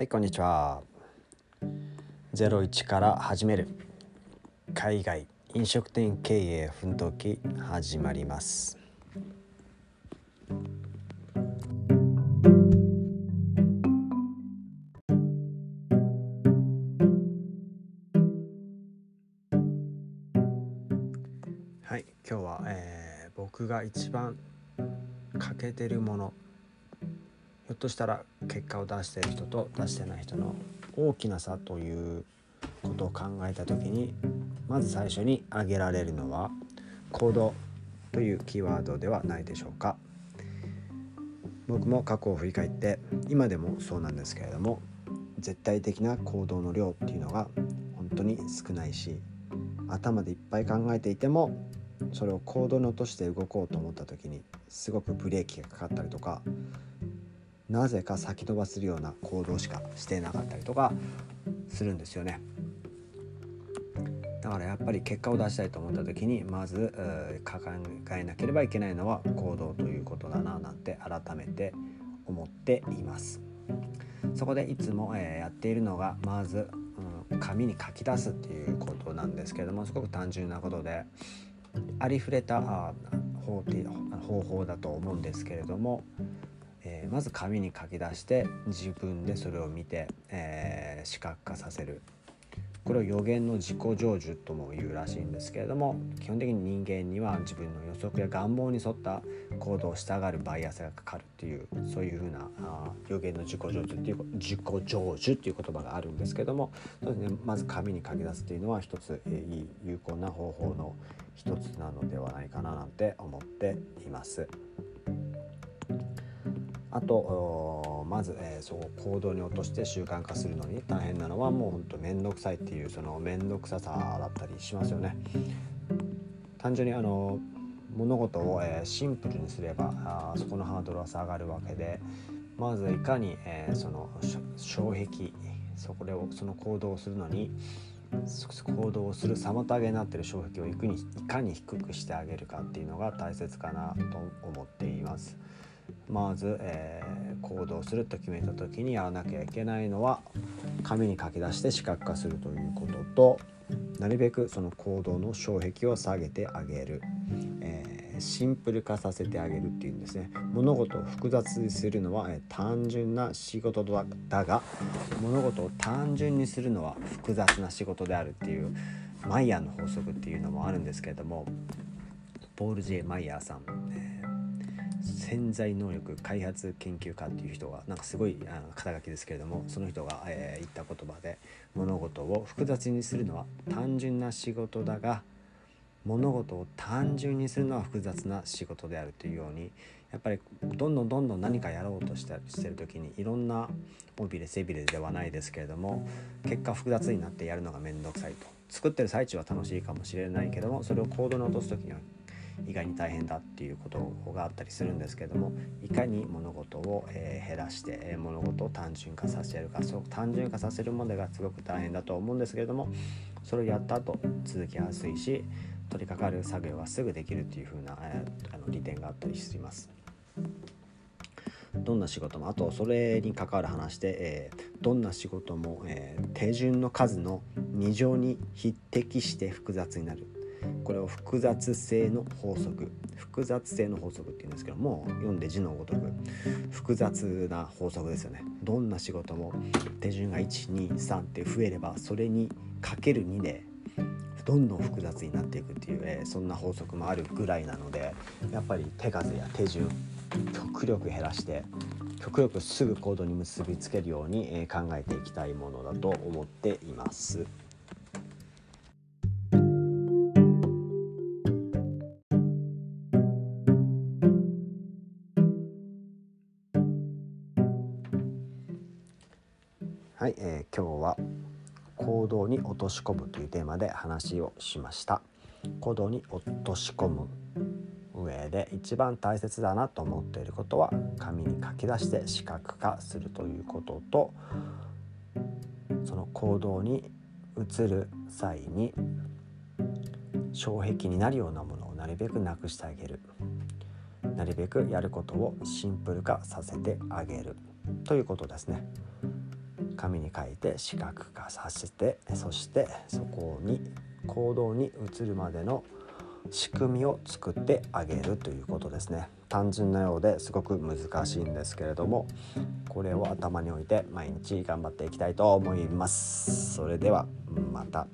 はいこんにちは。01から始める。海外飲食店経営奮闘記始まります。はい今日は、えー僕が一番欠けてるもの。ひょっとしたら結果を出してる人と出してない人の大きな差ということを考えた時にまず最初に挙げられるのは行動というキーワードではないでしょうか。僕も過去を振り返って今でもそうなんですけれども絶対的な行動の量っていうのが本当に少ないし頭でいっぱい考えていてもそれを行動に落として動こうと思った時にすごくブレーキがかかったりとかなぜか先延ばするような行動しかしてなかったりとかするんですよね。だからやっぱり結果を出したいと思った時にまず考えなければいけないのは行動ということだななんて改めて思っています。そこでいつも、えやっているのがまず、うん、紙に書き出すっていうことなんですけれどもすごく単純なことでありふれたあ方方法だと思うんですけれども、えーまず紙に書き出して自分でそれを見て、えー視覚化させるこれを予言の自己成就とも言うらしいんですけれども基本的に人間には自分の予測や願望に沿った行動をしたがるバイアスがかかるっていうそういうふうなあ予言の自己成就っていう自己成就っていう言葉があるんですけどもそうです、ね、まず紙に書き出すっていうのは一つ、えーいい有効な方法の一つなのではないかななんて思っています。あとまず、えーそう行動に落として習慣化するのに大変なのはもうほんと面倒くさいっていうその面倒くささだったりしますよね。単純にあの物事を、えーシンプルにすればあーそこのハードルは下がるわけでまずいかに、えーその障壁そこでをその行動をするのにそ行動をする妨げになっている障壁をいかにいかに低くしてあげるかっていうのが大切かなと思っています。まず、えー行動すると決めた時にやらなきゃいけないのは紙に書き出して視覚化するということとなるべくその行動の障壁を下げてあげる、えーシンプル化させてあげるっていうんですね。物事を複雑にするのは、えー単純な仕事だだが物事を単純にするのは複雑な仕事であるっていうマイヤーの法則っていうのもあるんですけれどもポール・ジェイ・マイヤーさん、潜在能力開発研究家っていう人がなんかすごいあ肩書きですけれどもその人が、えー言った言葉で物事を複雑にするのは単純な仕事だが物事を単純にするのは複雑な仕事であるというようにやっぱりどんどんどんどん何かやろうとしてしてる時にいろんな尾びれ背びれではないですけれども結果複雑になってやるのが面倒くさいと。作ってる最中は楽しいかもしれないけどもそれを行動に落とす時には意外に大変だっていうことがあったりするんですけどもいかに物事を、えー減らして、えー物事を単純化させるかそう単純化させるまでがすごく大変だと思うんですけれどもそれをやった後続きやすいし取り掛かる作業はすぐできるっていう風な、えーあの利点があったりします。どんな仕事もあとそれに関わる話で、えーどんな仕事も、えー手順の数の2乗に匹敵して複雑になるこれを複雑性の法則複雑性の法則っていうんですけども読んで字のごとく複雑な法則ですよねどんな仕事も手順が123って増えればそれにかける2でどんどん複雑になっていくっていう、えーそんな法則もあるぐらいなのでやっぱり手数や手順極力減らして極力すぐ行動に結びつけるように、え考えていきたいものだと思っています。はい、えー今日は行動に落とし込むというテーマで話をしました。行動に落とし込む上で一番大切だなと思っていることは紙に書き出して視覚化するということとその行動に移る際に障壁になるようなものをなるべくなくしてあげる。なるべくやることをシンプル化させてあげるということですね。紙に書いて視覚化させてそしてそこに行動に移るまでの仕組みを作ってあげるということですね。単純なようですごく難しいんですけれどもこれを頭に置いて毎日頑張っていきたいと思います。それではまた。